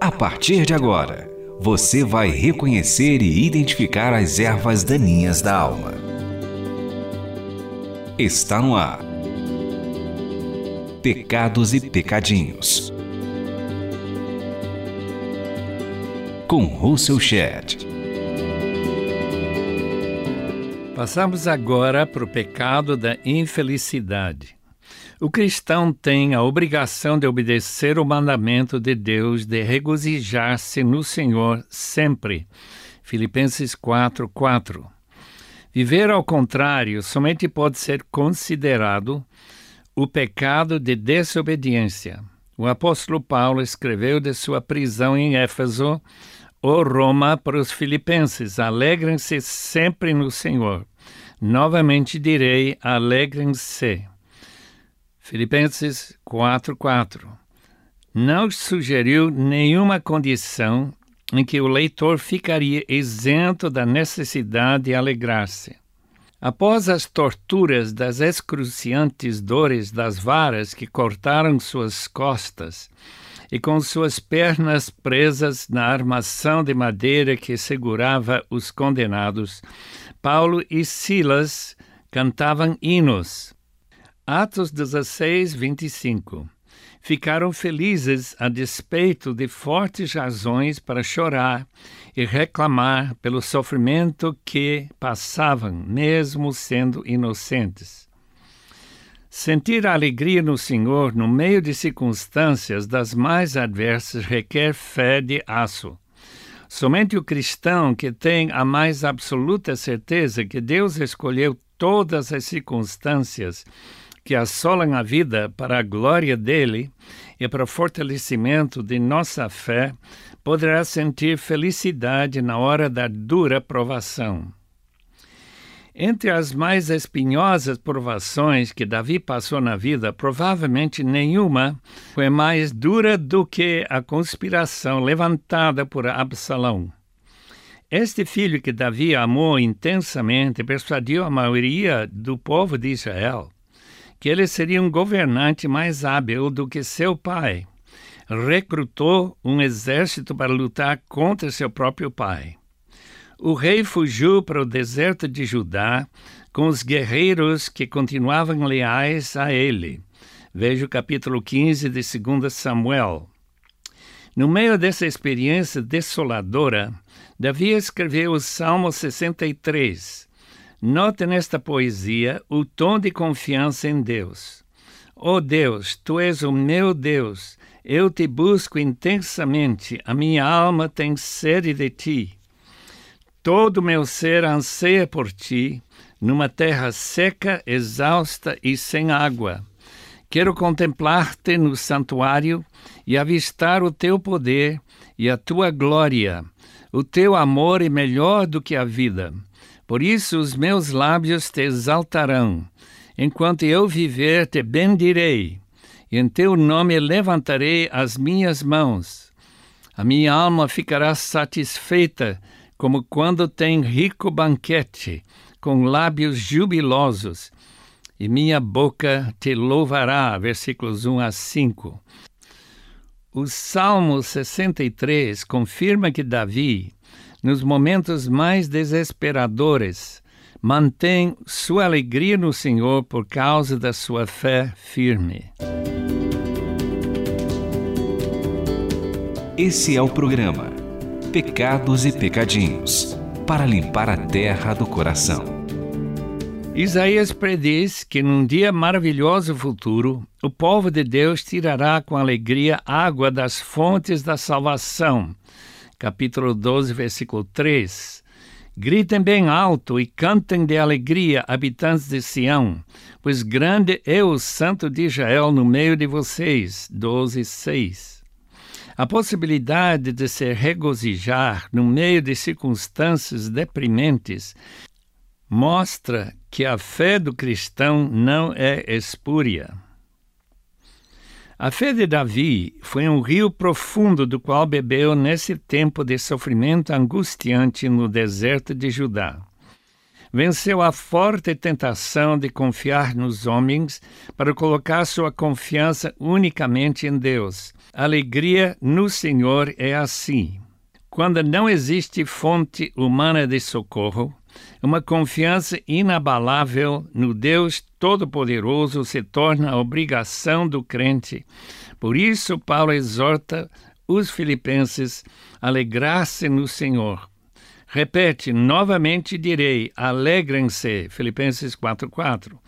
A partir de agora, você vai reconhecer e identificar as ervas daninhas da alma. Está no ar. Pecados e Pecadinhos. Com Russell Shedd. Passamos agora para o pecado da infelicidade. O cristão tem a obrigação de obedecer o mandamento de Deus de regozijar-se no Senhor sempre. Filipenses 4, 4. Viver ao contrário somente pode ser considerado o pecado de desobediência. O apóstolo Paulo escreveu de sua prisão em Éfeso, ou Roma, para os filipenses: alegrem-se sempre no Senhor. Novamente direi: alegrem-se. Filipenses 4:4. Não sugeriu nenhuma condição em que o leitor ficaria isento da necessidade de alegrar-se. Após as torturas das excruciantes dores das varas que cortaram suas costas, e com suas pernas presas na armação de madeira que segurava os condenados, Paulo e Silas cantavam hinos, Atos 16, 25. Ficaram felizes a despeito de fortes razões para chorar e reclamar pelo sofrimento que passavam, mesmo sendo inocentes. Sentir alegria no Senhor no meio de circunstâncias das mais adversas requer fé de aço. Somente o cristão que tem a mais absoluta certeza que Deus escolheu todas as circunstâncias que assolam a vida para a glória dele e para o fortalecimento de nossa fé, poderá sentir felicidade na hora da dura provação. Entre as mais espinhosas provações que Davi passou na vida, provavelmente nenhuma foi mais dura do que a conspiração levantada por Absalão. Este filho que Davi amou intensamente persuadiu a maioria do povo de Israel que ele seria um governante mais hábil do que seu pai. Recrutou um exército para lutar contra seu próprio pai. O rei fugiu para o deserto de Judá com os guerreiros que continuavam leais a ele. Veja o capítulo 15 de 2 Samuel. No meio dessa experiência desoladora, Davi escreveu o Salmo 63, Note nesta poesia o tom de confiança em Deus. Oh Deus, tu és o meu Deus, eu te busco intensamente, a minha alma tem sede de ti. Todo meu ser anseia por ti, numa terra seca, exausta e sem água. Quero contemplar-te no santuário e avistar o teu poder e a tua glória. O teu amor é melhor do que a vida. Por isso os meus lábios te exaltarão. Enquanto eu viver, te bendirei. E em teu nome levantarei as minhas mãos. A minha alma ficará satisfeita, como quando tem rico banquete, com lábios jubilosos. E minha boca te louvará. Versículos 1 a 5. O Salmo 63 confirma que Davi, nos momentos mais desesperadores, mantém sua alegria no Senhor por causa da sua fé firme. Esse é o programa Pecados e Pecadinhos para limpar a terra do coração. Isaías prediz que num dia maravilhoso futuro, o povo de Deus tirará com alegria água das fontes da salvação capítulo 12, versículo 3. Gritem bem alto e cantem de alegria, habitantes de Sião, pois grande é o Santo de Israel no meio de vocês. 12, 6. A possibilidade de se regozijar no meio de circunstâncias deprimentes mostra que a fé do cristão não é espúria. A fé de Davi foi um rio profundo do qual bebeu nesse tempo de sofrimento angustiante no deserto de Judá. venceu a forte tentação de confiar nos homens para colocar sua confiança unicamente em Deus. Alegria no Senhor é assim. Quando não existe fonte humana de socorro, uma confiança inabalável no Deus Todo-Poderoso se torna a obrigação do crente. Por isso, Paulo exorta os filipenses a alegrar-se no Senhor. Repete, novamente direi, alegrem-se, Filipenses 4:4.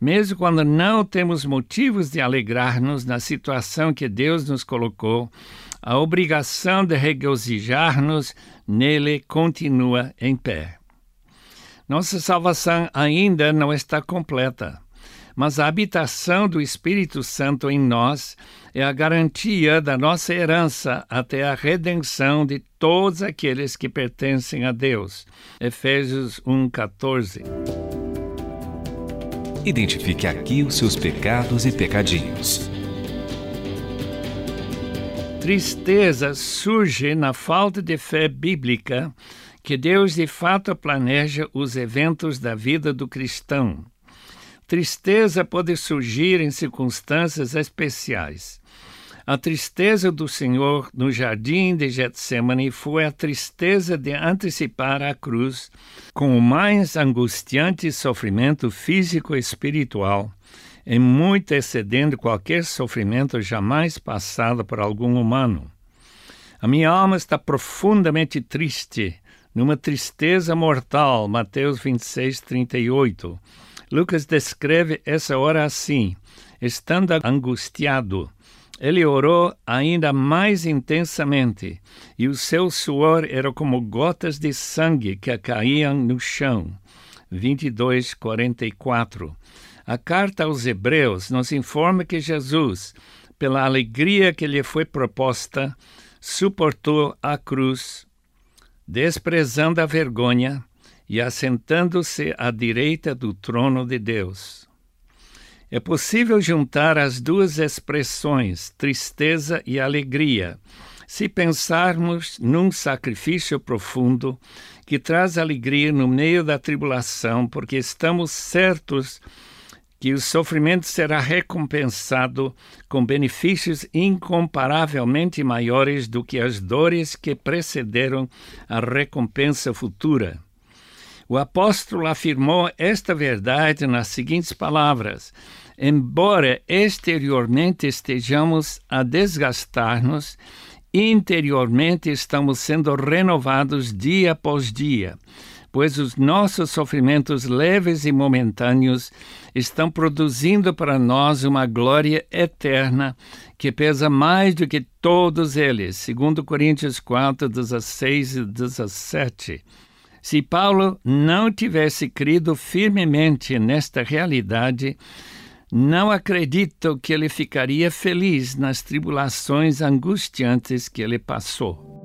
Mesmo quando não temos motivos de alegrar-nos na situação que Deus nos colocou, a obrigação de regozijar-nos nele continua em pé. Nossa salvação ainda não está completa, mas a habitação do Espírito Santo em nós é a garantia da nossa herança até a redenção de todos aqueles que pertencem a Deus. Efésios 1:14. Identifique aqui os seus pecados e pecadinhos. Tristeza surge na falta de fé bíblica que Deus de fato planeja os eventos da vida do cristão. Tristeza pode surgir em circunstâncias especiais. A tristeza do Senhor no jardim de Getsemane foi a tristeza de antecipar a cruz com o mais angustiante sofrimento físico e espiritual, e muito excedendo qualquer sofrimento jamais passado por algum humano. A minha alma está profundamente triste, numa tristeza mortal. Mateus 26, 38. Lucas descreve essa hora assim: estando angustiado ele orou ainda mais intensamente, e o seu suor era como gotas de sangue que caíam no chão. 22, 44. A carta aos Hebreus nos informa que Jesus, pela alegria que lhe foi proposta, suportou a cruz, desprezando a vergonha e assentando-se à direita do trono de Deus. É possível juntar as duas expressões, tristeza e alegria, se pensarmos num sacrifício profundo que traz alegria no meio da tribulação, porque estamos certos que o sofrimento será recompensado com benefícios incomparavelmente maiores do que as dores que precederam a recompensa futura. O apóstolo afirmou esta verdade nas seguintes palavras: embora exteriormente estejamos a desgastar-nos, interiormente estamos sendo renovados dia após dia, pois os nossos sofrimentos leves e momentâneos estão produzindo para nós uma glória eterna que pesa mais do que todos eles, segundo Coríntios 4, 16 e 17. Se Paulo não tivesse crido firmemente nesta realidade, não acredito que ele ficaria feliz nas tribulações angustiantes que ele passou.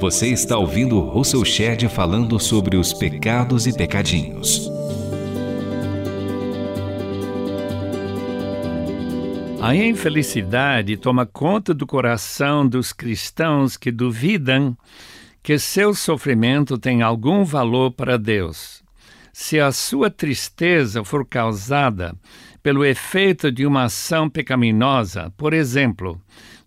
Você está ouvindo Russell Shedd falando sobre os pecados e pecadinhos. A infelicidade toma conta do coração dos cristãos que duvidam que seu sofrimento tem algum valor para Deus se a sua tristeza for causada pelo efeito de uma ação pecaminosa, por exemplo,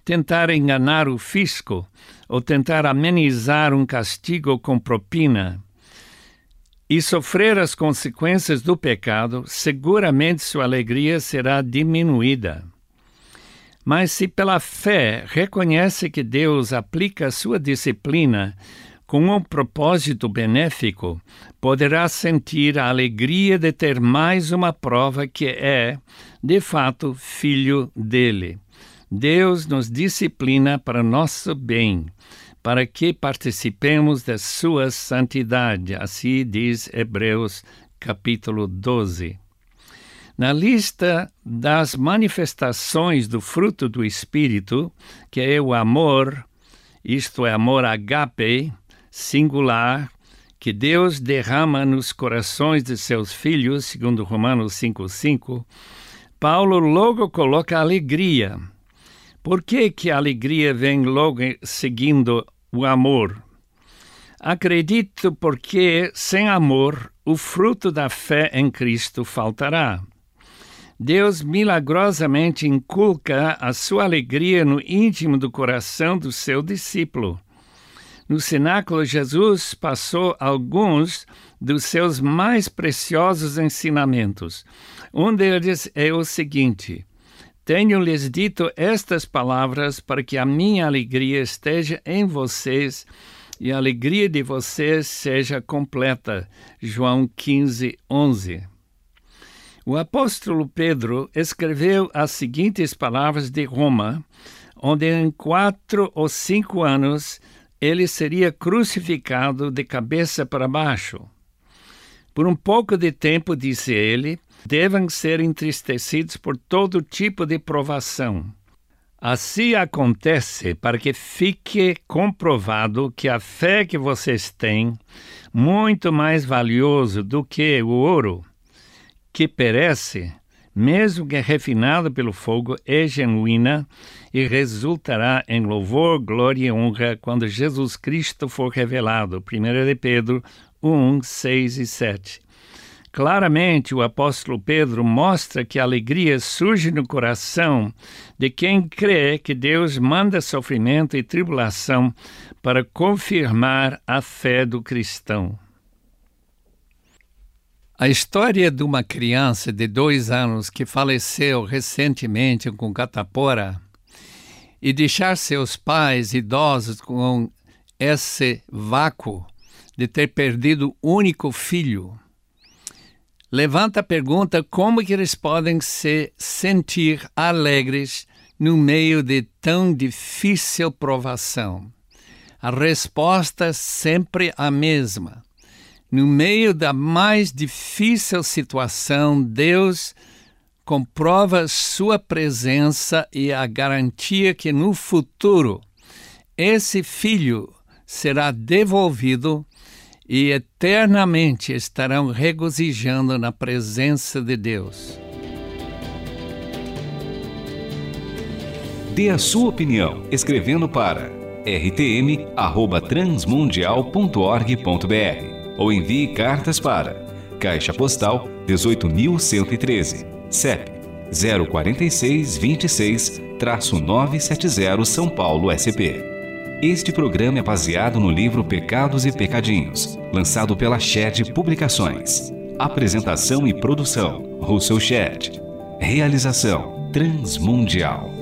tentar enganar o fisco ou tentar amenizar um castigo com propina, e sofrer as consequências do pecado, seguramente sua alegria será diminuída. Mas se pela fé reconhece que Deus aplica sua disciplina com um propósito benéfico, poderá sentir a alegria de ter mais uma prova que é, de fato, filho dele. Deus nos disciplina para nosso bem, para que participemos da sua santidade, assim diz Hebreus capítulo 12. Na lista das manifestações do fruto do Espírito, que é o amor, isto é, amor agape, singular que Deus derrama nos corações de seus filhos, segundo Romanos 5:5, Paulo logo coloca alegria. Por que que a alegria vem logo seguindo o amor? Acredito porque, sem amor, o fruto da fé em Cristo faltará. Deus milagrosamente inculca a sua alegria no íntimo do coração do seu discípulo. No cenáculo, Jesus passou alguns dos seus mais preciosos ensinamentos. Um deles é o seguinte: Tenho-lhes dito estas palavras para que a minha alegria esteja em vocês e a alegria de vocês seja completa. João 15, 11. O apóstolo Pedro escreveu as seguintes palavras de Roma, onde em quatro ou cinco anos ele seria crucificado de cabeça para baixo. Por um pouco de tempo, disse ele, devem ser entristecidos por todo tipo de provação Assim acontece para que fique comprovado que a fé que vocês têm, muito mais valioso do que o ouro, que perece, mesmo que refinado pelo fogo, é genuína e resultará em louvor, glória e honra quando Jesus Cristo for revelado. 1 de Pedro 1, 6 e 7. Claramente, o apóstolo Pedro mostra que a alegria surge no coração de quem crê que Deus manda sofrimento e tribulação para confirmar a fé do cristão. A história de uma criança de dois anos que faleceu recentemente com catapora e deixar seus pais idosos com esse vácuo de ter perdido o único filho levanta a pergunta como que eles podem se sentir alegres no meio de tão difícil provação. A resposta é sempre a mesma. No meio da mais difícil situação, Deus comprova sua presença e a garantia que no futuro esse filho será devolvido e eternamente estarão regozijando na presença de Deus. Dê a sua opinião escrevendo para rtm@transmundial.org.br ou envie cartas para Caixa Postal 18113, CEP 046 26-970 São Paulo SP. Este programa é baseado no livro Pecados e Pecadinhos, lançado pela Shed Publicações. Apresentação e produção: Russell Shed. Realização: Transmundial.